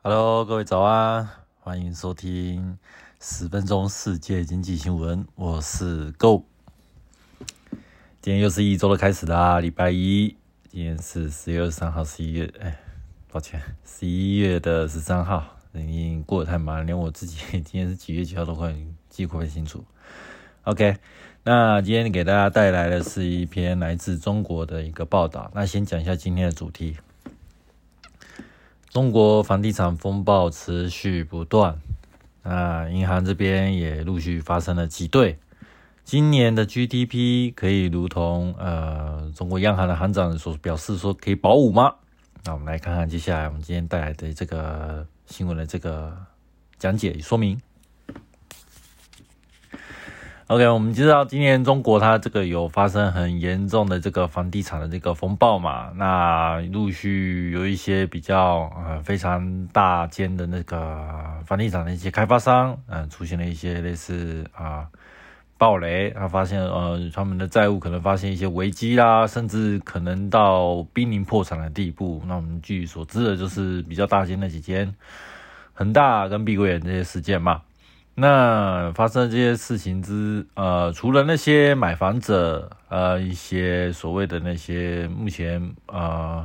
Hello，各位早安，欢迎收听十分钟世界经济新闻，我是 Go。今天又是一周的开始啦，礼拜一，今天是十月二十三号，十一月，哎，抱歉，十一月的十三号，已经过得太忙，连我自己 今天是几月几号都快记不太清楚。OK，那今天给大家带来的是一篇来自中国的一个报道，那先讲一下今天的主题。中国房地产风暴持续不断，那银行这边也陆续发生了挤兑。今年的 GDP 可以如同呃中国央行的行长所表示说可以保五吗？那我们来看看接下来我们今天带来的这个新闻的这个讲解与说明。OK，我们知道今年中国它这个有发生很严重的这个房地产的这个风暴嘛，那陆续有一些比较呃非常大间的那个房地产的一些开发商，嗯，出现了一些类似啊暴雷，他发现呃他们的债务可能发现一些危机啦，甚至可能到濒临破产的地步。那我们据所知的就是比较大间那几间恒大跟碧桂园这些事件嘛。那发生这些事情之呃，除了那些买房者，呃，一些所谓的那些目前呃，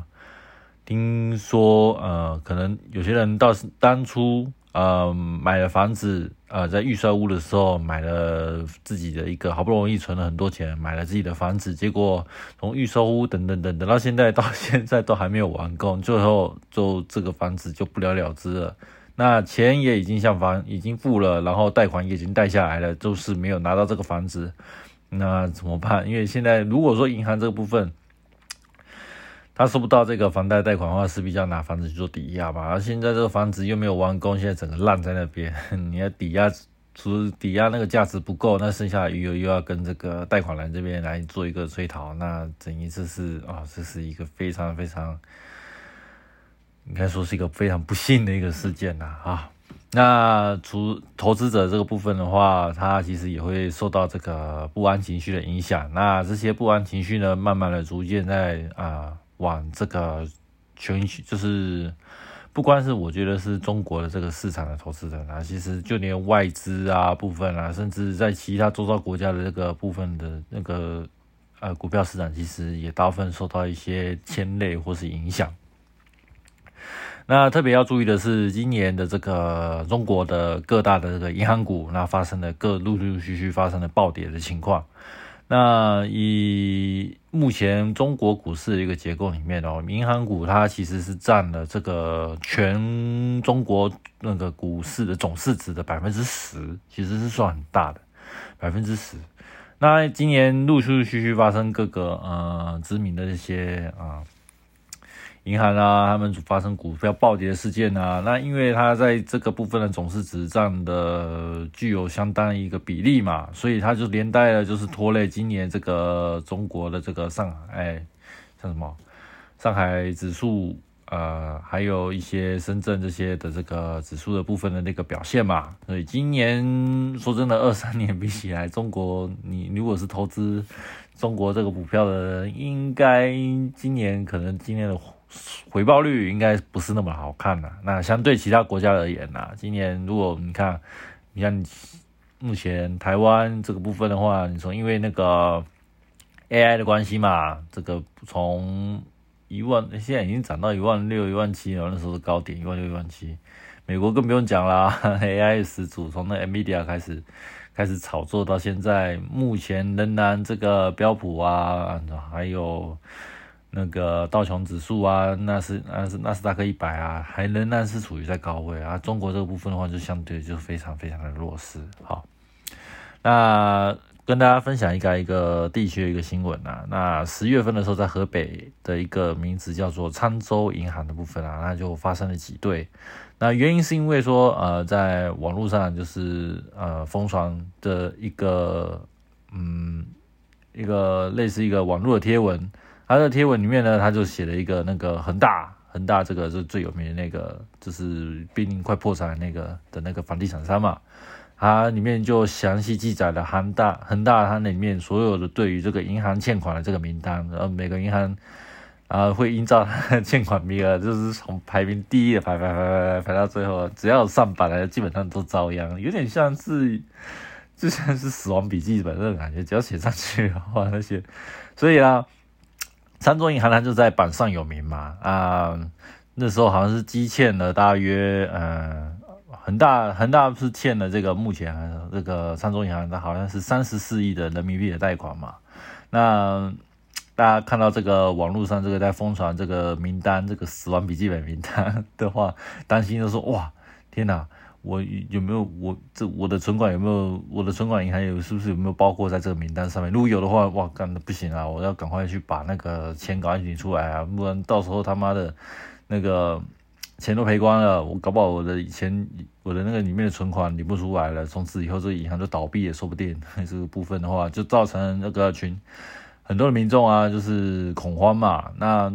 听说呃，可能有些人倒是当初呃买了房子，呃，在预售屋的时候买了自己的一个，好不容易存了很多钱买了自己的房子，结果从预售屋等等等等到现在到现在都还没有完工，最后就这个房子就不了了之了。那钱也已经向房已经付了，然后贷款也已经贷下来了，就是没有拿到这个房子，那怎么办？因为现在如果说银行这个部分，他收不到这个房贷贷款的话，势必要拿房子去做抵押吧。而现在这个房子又没有完工，现在整个烂在那边，你要抵押，除抵押那个价值不够，那剩下余额又要跟这个贷款人这边来做一个追讨，那等于这是啊，这是一个非常非常。应该说是一个非常不幸的一个事件呐啊！那除投资者这个部分的话，他其实也会受到这个不安情绪的影响。那这些不安情绪呢，慢慢的逐渐在啊往这个全就是不光是我觉得是中国的这个市场的投资人啊，其实就连外资啊部分啊，甚至在其他周遭国家的这个部分的那个呃股票市场，其实也大部分受到一些牵累或是影响。那特别要注意的是，今年的这个中国的各大的这个银行股，那发生了各陆陆续续发生了暴跌的情况。那以目前中国股市的一个结构里面哦，银行股它其实是占了这个全中国那个股市的总市值的百分之十，其实是算很大的百分之十。那今年陆陆续续发生各个呃知名的这些啊。银行啊，他们发生股票暴跌的事件啊，那因为它在这个部分的总市值占的具有相当一个比例嘛，所以它就连带了就是拖累今年这个中国的这个上海，像什么上海指数呃，还有一些深圳这些的这个指数的部分的那个表现嘛，所以今年说真的，二三年比起来，中国你如果是投资中国这个股票的人，应该今年可能今年的。回报率应该不是那么好看的。那相对其他国家而言呢，今年如果你看，你看目前台湾这个部分的话，你说因为那个 AI 的关系嘛，这个从一万现在已经涨到一万六、一万七了，那时候是高点一万六、一万七。美国更不用讲啦，AI 始祖从那 NVIDIA 开始开始炒作到现在，目前仍然这个标普啊，还有。那个道琼指数啊，那是那是纳斯达克一百啊，还仍然是处于在高位啊。中国这个部分的话，就相对就非常非常的弱势。好，那跟大家分享一个一个地区的一个新闻啊。那十月份的时候，在河北的一个名字叫做沧州银行的部分啊，那就发生了挤兑。那原因是因为说，呃，在网络上就是呃疯传的一个嗯一个类似一个网络的贴文。他的贴文里面呢，他就写了一个那个恒大，恒大这个是最有名的那个，就是濒临快破产那个的那个房地产商嘛。它里面就详细记载了恒大，恒大它里面所有的对于这个银行欠款的这个名单，然后每个银行啊，会依照欠款名额，就是从排名第一的排排排排排排到最后，只要上榜的基本上都遭殃，有点像是就像是死亡笔记本那种感觉，只要写上去的话，那些，所以啊，三中银行它就在榜上有名嘛啊，那时候好像是积欠了大约呃。恒大恒大是欠了这个目前这个三中银行，它好像是三十四亿的人民币的贷款嘛。那大家看到这个网络上这个在疯传这个名单，这个死亡笔记本名单的话，担心的说哇，天哪，我有没有我这我的存款有没有我的存款银行有是不是有没有包括在这个名单上面？如果有的话，哇，干的不行啊，我要赶快去把那个钱赶快领出来啊，不然到时候他妈的那个。钱都赔光了，我搞不好我的以前我的那个里面的存款领不出来了，从此以后这个银行就倒闭也说不定。这个部分的话，就造成那个群很多的民众啊，就是恐慌嘛。那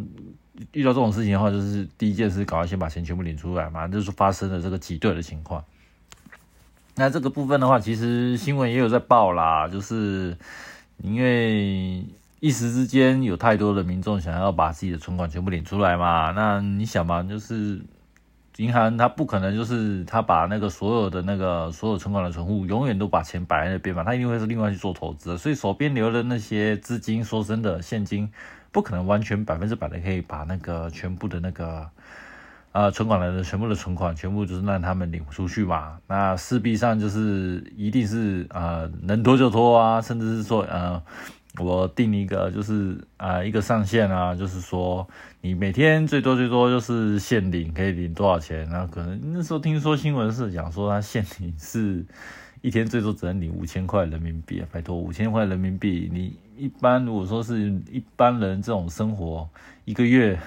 遇到这种事情的话，就是第一件事，赶快先把钱全部领出来嘛，就是发生了这个挤兑的情况。那这个部分的话，其实新闻也有在报啦，就是因为。一时之间有太多的民众想要把自己的存款全部领出来嘛？那你想嘛，就是银行它不可能就是它把那个所有的那个所有存款的存户永远都把钱摆在那边嘛？它一定会是另外去做投资，所以手边留的那些资金，说真的现金不可能完全百分之百的可以把那个全部的那个呃存款人的全部的存款全部就是让他们领出去嘛？那势必上就是一定是呃能拖就拖啊，甚至是说呃。我定一个就是啊一个上限啊，就是说你每天最多最多就是限领可以领多少钱？那可能那时候听说新闻是讲说他限领是一天最多只能领五千块人民币啊，拜托五千块人民币，你一般如果说是一般人这种生活，一个月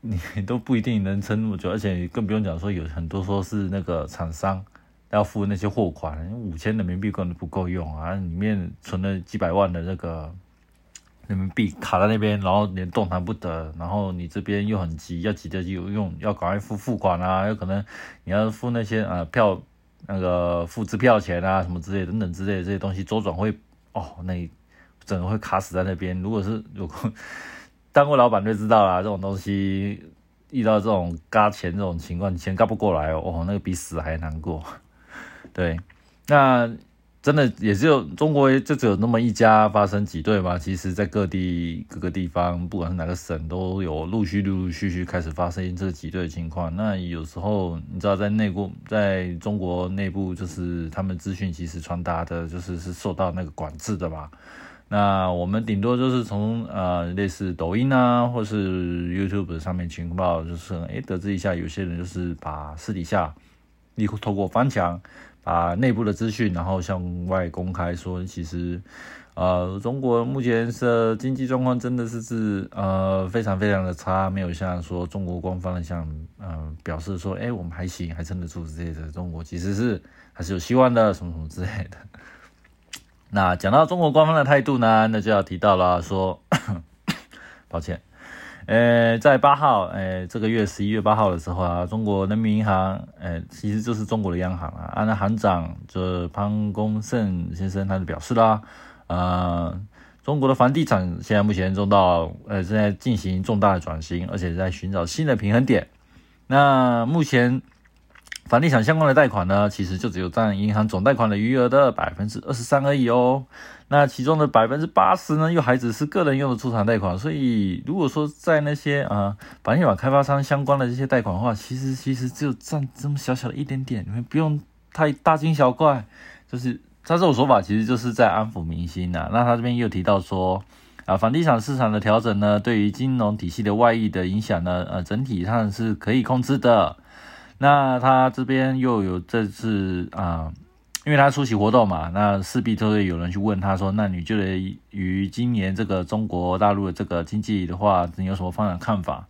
你都不一定能撑那么久，而且更不用讲说有很多说是那个厂商。要付那些货款，五千人民币根本不够用啊！里面存了几百万的那个人民币卡在那边，然后连动弹不得。然后你这边又很急，要急着有用，要赶快付付款啊！有可能你要付那些啊票，那个付支票钱啊什么之类等等之类的这些东西，周转会哦，那整个会卡死在那边。如果是有当过老板就知道啦，这种东西遇到这种嘎钱这种情况，钱嘎不过来哦，那个比死还难过。对，那真的也只有中国就只有那么一家发生挤兑吗？其实，在各地各个地方，不管是哪个省，都有陆续陆陆续续开始发生这个挤兑的情况。那有时候你知道，在内部，在中国内部，就是他们资讯其实传达的，就是是受到那个管制的嘛。那我们顶多就是从呃类似抖音啊，或是 YouTube 上面情报，就是诶得知一下，有些人就是把私底下，你透过翻墙。把内部的资讯，然后向外公开说，其实，呃，中国目前是经济状况真的是是呃非常非常的差，没有像说中国官方像嗯表示说，哎，我们还行，还撑得住之类的。中国其实是还是有希望的，什么什么之类的。那讲到中国官方的态度呢，那就要提到了说，抱歉。呃，在八号，呃，这个月十一月八号的时候啊，中国人民银行，呃，其实就是中国的央行啊，按照行长这潘功胜先生他就表示啦，呃，中国的房地产现在目前中到，呃，正在进行重大的转型，而且在寻找新的平衡点。那目前。房地产相关的贷款呢，其实就只有占银行总贷款的余额的百分之二十三而已哦。那其中的百分之八十呢，又还只是个人用的出厂贷款。所以如果说在那些啊房地产开发商相关的这些贷款的话，其实其实只有占这么小小的一点点，你们不用太大惊小怪。就是他这种说法，其实就是在安抚民心呐。那他这边又提到说啊，房地产市场的调整呢，对于金融体系的外溢的影响呢，呃，整体上是可以控制的。那他这边又有这次啊，因为他出席活动嘛，那势必都会有人去问他说：“那你觉得于今年这个中国大陆的这个经济的话，你有什么方向看法？”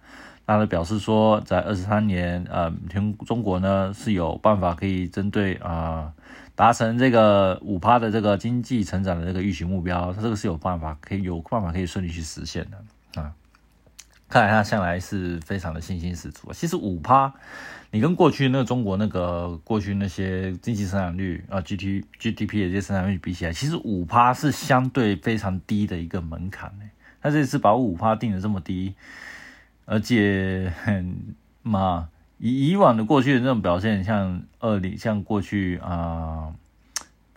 他表示说，在二十三年，呃，全中国呢是有办法可以针对啊达成这个五趴的这个经济成长的这个预期目标，他这个是有办法可以有办法可以顺利去实现的啊。看来他向来是非常的信心十足啊。其实五趴。你跟过去那个中国那个过去那些经济生产率啊，G T G D P 的这些生产率比起来，其实五趴是相对非常低的一个门槛呢。他这次把五趴定的这么低，而且很 嘛，以以往的过去的那种表现，像二零像过去啊。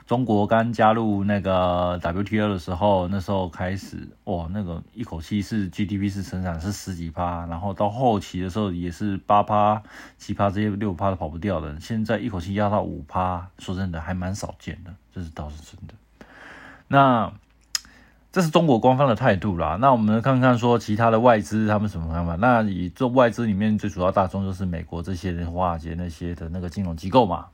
中国刚加入那个 WTO 的时候，那时候开始哇，那个一口气是 GDP 是成长是十几趴，然后到后期的时候也是八趴、七趴这些六趴都跑不掉的。现在一口气压到五趴，说真的还蛮少见的，这是倒是真的。那这是中国官方的态度啦。那我们看看说其他的外资他们什么看法？那以这外资里面最主要大众就是美国这些人华尔街那些的那个金融机构嘛。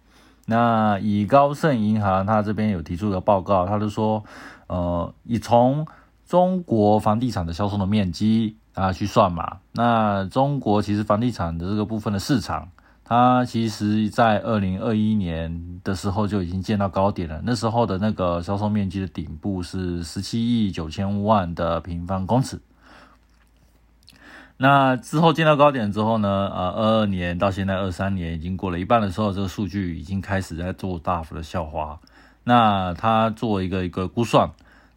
那以高盛银行，他这边有提出个报告，他就说，呃，以从中国房地产的销售的面积啊去算嘛，那中国其实房地产的这个部分的市场，它其实在二零二一年的时候就已经见到高点了，那时候的那个销售面积的顶部是十七亿九千万的平方公尺。那之后见到高点之后呢？呃，二二年到现在二三年已经过了一半的时候，这个数据已经开始在做大幅的下滑。那他做一个一个估算，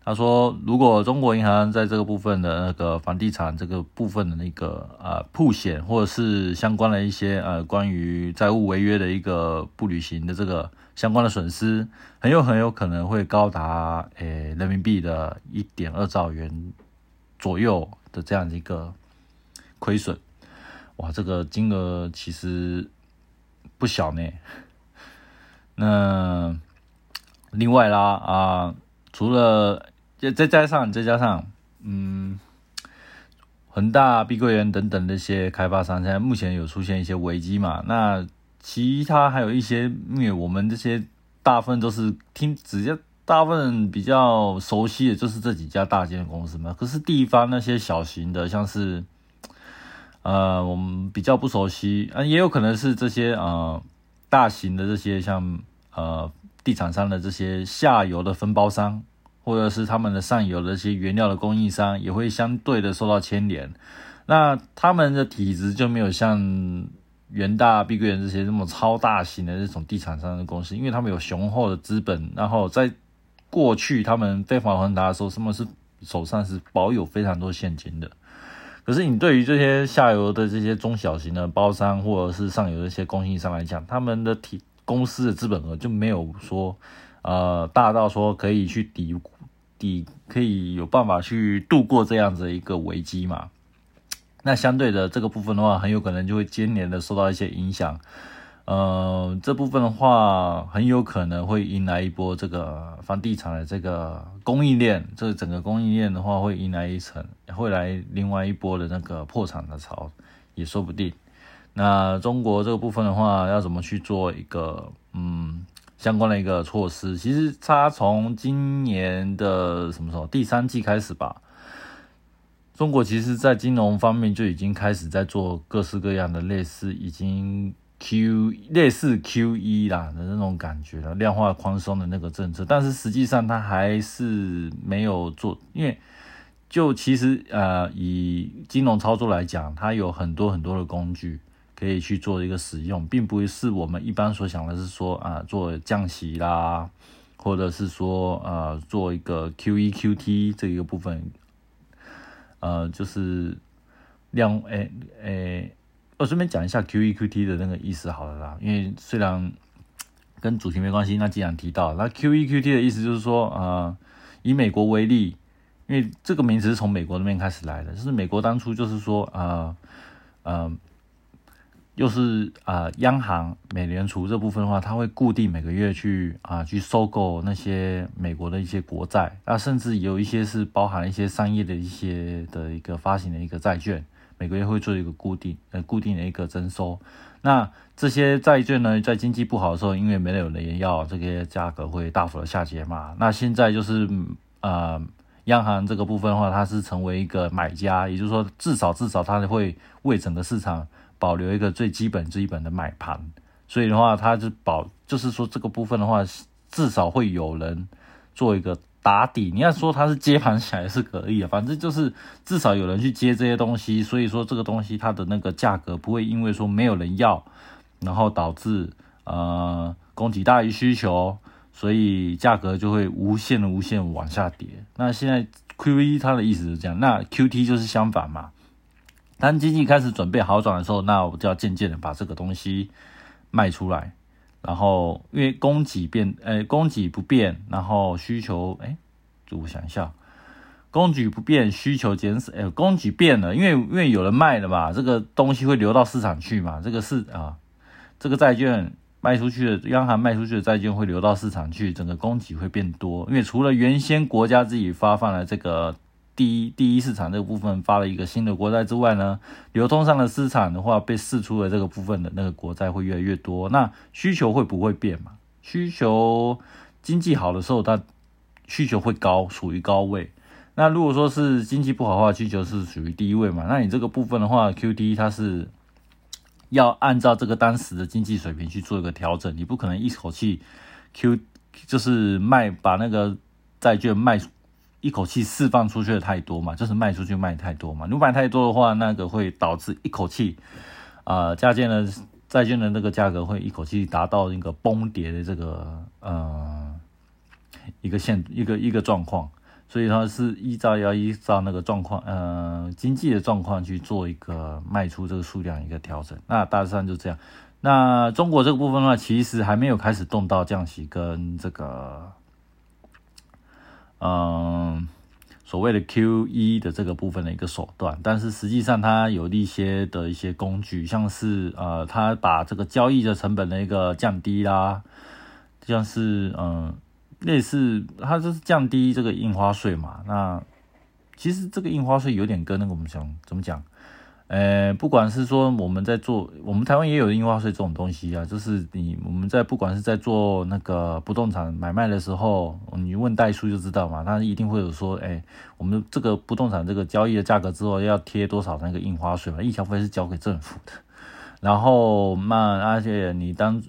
他说，如果中国银行在这个部分的那个房地产这个部分的那个呃铺险，或者是相关的一些呃关于债务违约的一个不履行的这个相关的损失，很有很有可能会高达诶人民币的一点二兆元左右的这样一个。亏损，哇，这个金额其实不小呢。那另外啦啊，除了再再加上再加上，嗯，恒大、碧桂园等等那些开发商，现在目前有出现一些危机嘛？那其他还有一些，因为我们这些大部分都是听，直接大部分比较熟悉的就是这几家大间公司嘛。可是地方那些小型的，像是。呃，我们比较不熟悉，啊，也有可能是这些呃大型的这些像呃地产商的这些下游的分包商，或者是他们的上游的这些原料的供应商，也会相对的受到牵连。那他们的体质就没有像元大、碧桂园这些这么超大型的这种地产商的公司，因为他们有雄厚的资本，然后在过去他们非法还达的时候，他们是手上是保有非常多现金的。可是你对于这些下游的这些中小型的包商，或者是上游的一些供应商来讲，他们的体公司的资本额就没有说，呃，大到说可以去抵抵，可以有办法去度过这样子一个危机嘛？那相对的这个部分的话，很有可能就会接连的受到一些影响。呃，这部分的话，很有可能会迎来一波这个房地产的这个供应链，这整个供应链的话，会迎来一层，会来另外一波的那个破产的潮，也说不定。那中国这个部分的话，要怎么去做一个嗯相关的一个措施？其实它从今年的什么时候第三季开始吧，中国其实在金融方面就已经开始在做各式各样的类似已经。Q 类似 Q E 啦的那种感觉了，量化宽松的那个政策，但是实际上它还是没有做，因为就其实呃以金融操作来讲，它有很多很多的工具可以去做一个使用，并不是我们一般所想的是说啊做降息啦，或者是说呃做一个 Q E Q T 这一个部分，呃就是量诶诶。我顺便讲一下 Q E Q T 的那个意思好了啦，因为虽然跟主题没关系，那既然提到，那 Q E Q T 的意思就是说，呃，以美国为例，因为这个名词是从美国那边开始来的，就是美国当初就是说，呃，呃，又是啊，央行美联储这部分的话，它会固定每个月去啊去收购那些美国的一些国债，那甚至有一些是包含一些商业的一些的一个发行的一个债券。每个月会做一个固定呃固定的一个征收，那这些债券呢，在经济不好的时候，因为没有人要，这些价格会大幅的下跌嘛。那现在就是呃，央行这个部分的话，它是成为一个买家，也就是说，至少至少它会为整个市场保留一个最基本基本的买盘，所以的话，它是保，就是说这个部分的话，至少会有人做一个。打底，你要说它是接盘起来是可以啊，反正就是至少有人去接这些东西，所以说这个东西它的那个价格不会因为说没有人要，然后导致呃供给大于需求，所以价格就会无限的无限往下跌。那现在 QE 它的意思是这样，那 QT 就是相反嘛。当经济开始准备好转的时候，那我就要渐渐的把这个东西卖出来，然后因为供给变，呃，供给不变，然后需求，哎，我想一下，供给不变，需求减少，哎，供给变了，因为因为有人卖了嘛，这个东西会流到市场去嘛，这个是啊，这个债券。卖出去的央行卖出去的债券会流到市场去，整个供给会变多。因为除了原先国家自己发放的这个第一第一市场这个部分发了一个新的国债之外呢，流通上的市场的话被释出的这个部分的那个国债会越来越多。那需求会不会变嘛？需求经济好的时候，它需求会高，属于高位。那如果说是经济不好的话，需求是属于低位嘛？那你这个部分的话，Q D 它是。要按照这个当时的经济水平去做一个调整，你不可能一口气 Q 就是卖把那个债券卖一口气释放出去的太多嘛，就是卖出去卖太多嘛。如果卖太多的话，那个会导致一口气啊，价件的债券的那个价格会一口气达到一个崩跌的这个呃一个现一个一个状况。所以它是依照要依照那个状况，呃，经济的状况去做一个卖出这个数量一个调整。那大致上就这样。那中国这个部分的话，其实还没有开始动到降息跟这个，嗯，所谓的 QE 的这个部分的一个手段。但是实际上它有一些的一些工具，像是呃，它把这个交易的成本的一个降低啦，像是嗯。类似，它就是降低这个印花税嘛。那其实这个印花税有点跟那个我们讲怎么讲？呃，不管是说我们在做，我们台湾也有印花税这种东西啊。就是你我们在不管是在做那个不动产买卖的时候，你问代书就知道嘛。他一定会有说，哎，我们这个不动产这个交易的价格之后要贴多少那个印花税嘛？印消费是交给政府的。然后那而且你当。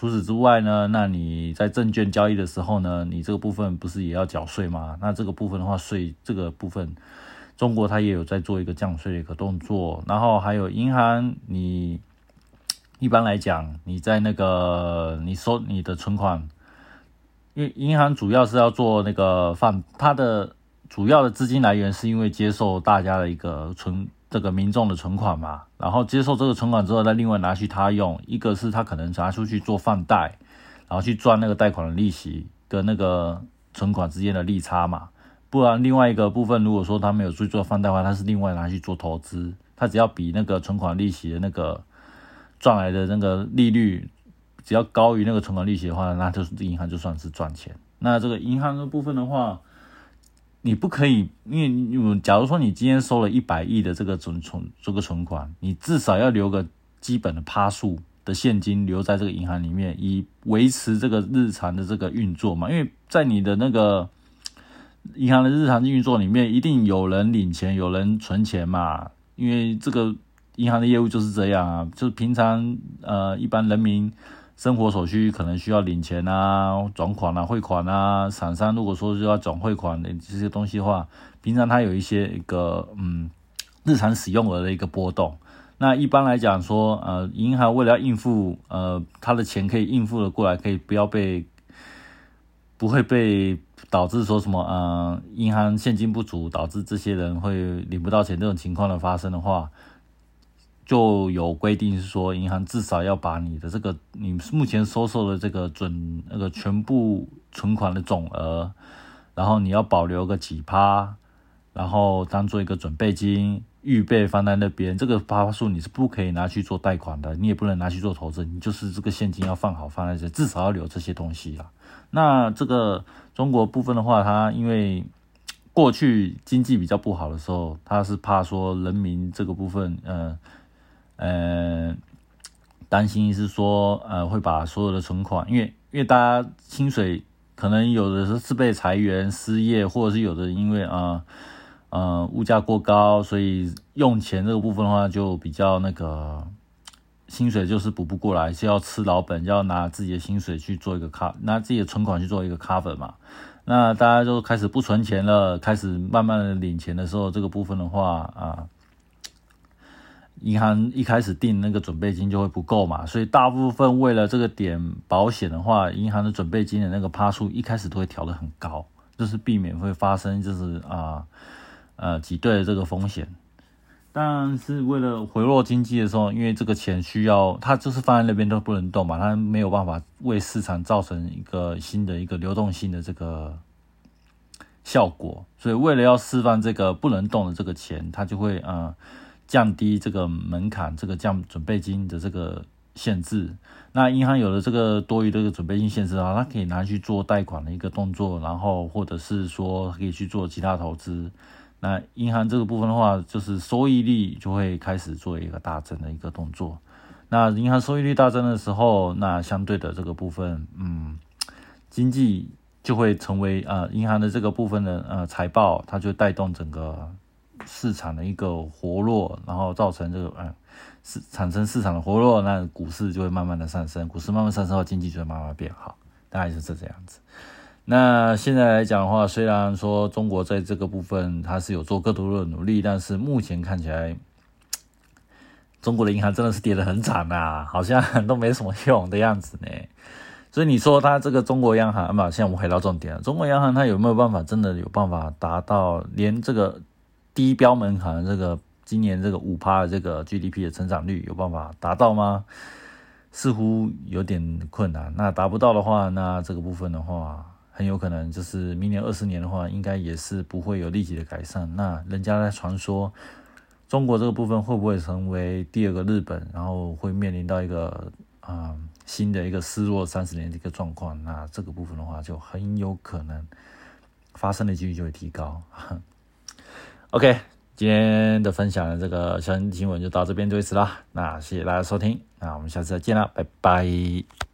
除此之外呢，那你在证券交易的时候呢，你这个部分不是也要缴税吗？那这个部分的话，税这个部分，中国它也有在做一个降税的一个动作。然后还有银行，你一般来讲，你在那个你收你的存款，因为银行主要是要做那个放，它的主要的资金来源是因为接受大家的一个存。这个民众的存款嘛，然后接受这个存款之后，再另外拿去他用，一个是他可能拿出去做放贷，然后去赚那个贷款的利息跟那个存款之间的利差嘛，不然另外一个部分，如果说他没有去做放贷的话，他是另外拿去做投资，他只要比那个存款利息的那个赚来的那个利率只要高于那个存款利息的话，那就是银行就算是赚钱。那这个银行的部分的话。你不可以，因为假如说你今天收了一百亿的这个存存这个存款，你至少要留个基本的趴数的现金留在这个银行里面，以维持这个日常的这个运作嘛。因为在你的那个银行的日常运作里面，一定有人领钱，有人存钱嘛。因为这个银行的业务就是这样啊，就是平常呃一般人民。生活所需可能需要领钱啊、转款啊、汇款啊，厂商如果说是要转汇款的这些东西的话，平常它有一些一个嗯日常使用额的一个波动。那一般来讲说，呃，银行为了要应付呃他的钱可以应付的过来，可以不要被不会被导致说什么呃银行现金不足，导致这些人会领不到钱这种情况的发生的话。就有规定是说，银行至少要把你的这个你目前收受的这个准那个全部存款的总额，然后你要保留个几趴，然后当做一个准备金，预备放在那边。这个趴数你是不可以拿去做贷款的，你也不能拿去做投资，你就是这个现金要放好放在这，至少要留这些东西啊。那这个中国部分的话，它因为过去经济比较不好的时候，它是怕说人民这个部分，嗯。呃，担心是说，呃，会把所有的存款，因为因为大家薪水可能有的是是被裁员、失业，或者是有的因为啊，呃，物价过高，所以用钱这个部分的话就比较那个，薪水就是补不过来，是要吃老本，要拿自己的薪水去做一个 cover，拿自己的存款去做一个 cover 嘛。那大家就开始不存钱了，开始慢慢的领钱的时候，这个部分的话啊。银行一开始定那个准备金就会不够嘛，所以大部分为了这个点保险的话，银行的准备金的那个趴数一开始都会调得很高，就是避免会发生就是啊呃挤兑的这个风险。但是为了回落经济的时候，因为这个钱需要它就是放在那边都不能动嘛，它没有办法为市场造成一个新的一个流动性的这个效果，所以为了要释放这个不能动的这个钱，它就会啊降低这个门槛，这个降准备金的这个限制。那银行有了这个多余的这个准备金限制啊，它可以拿去做贷款的一个动作，然后或者是说可以去做其他投资。那银行这个部分的话，就是收益率就会开始做一个大增的一个动作。那银行收益率大增的时候，那相对的这个部分，嗯，经济就会成为呃银行的这个部分的呃财报，它就带动整个市场的一个活络，然后造成这个呃市产生市场的活络，那股市就会慢慢的上升，股市慢慢上升后，经济就会慢慢变好，大概就是这样子。那现在来讲的话，虽然说中国在这个部分它是有做更多的努力，但是目前看起来，中国的银行真的是跌得很惨啊，好像都没什么用的样子呢。所以你说它这个中国央行嘛，现在我们回到重点，中国央行它有没有办法真的有办法达到连这个低标门槛这个今年这个五趴的这个 GDP 的成长率有办法达到吗？似乎有点困难。那达不到的话，那这个部分的话。很有可能就是明年二十年的话，应该也是不会有立即的改善。那人家在传说中国这个部分会不会成为第二个日本，然后会面临到一个啊新的一个失落三十年的一个状况？那这个部分的话，就很有可能发生的几率就会提高。OK，今天的分享的这个消息新闻就到这边为止啦。那谢谢大家收听，那我们下次再见啦，拜拜。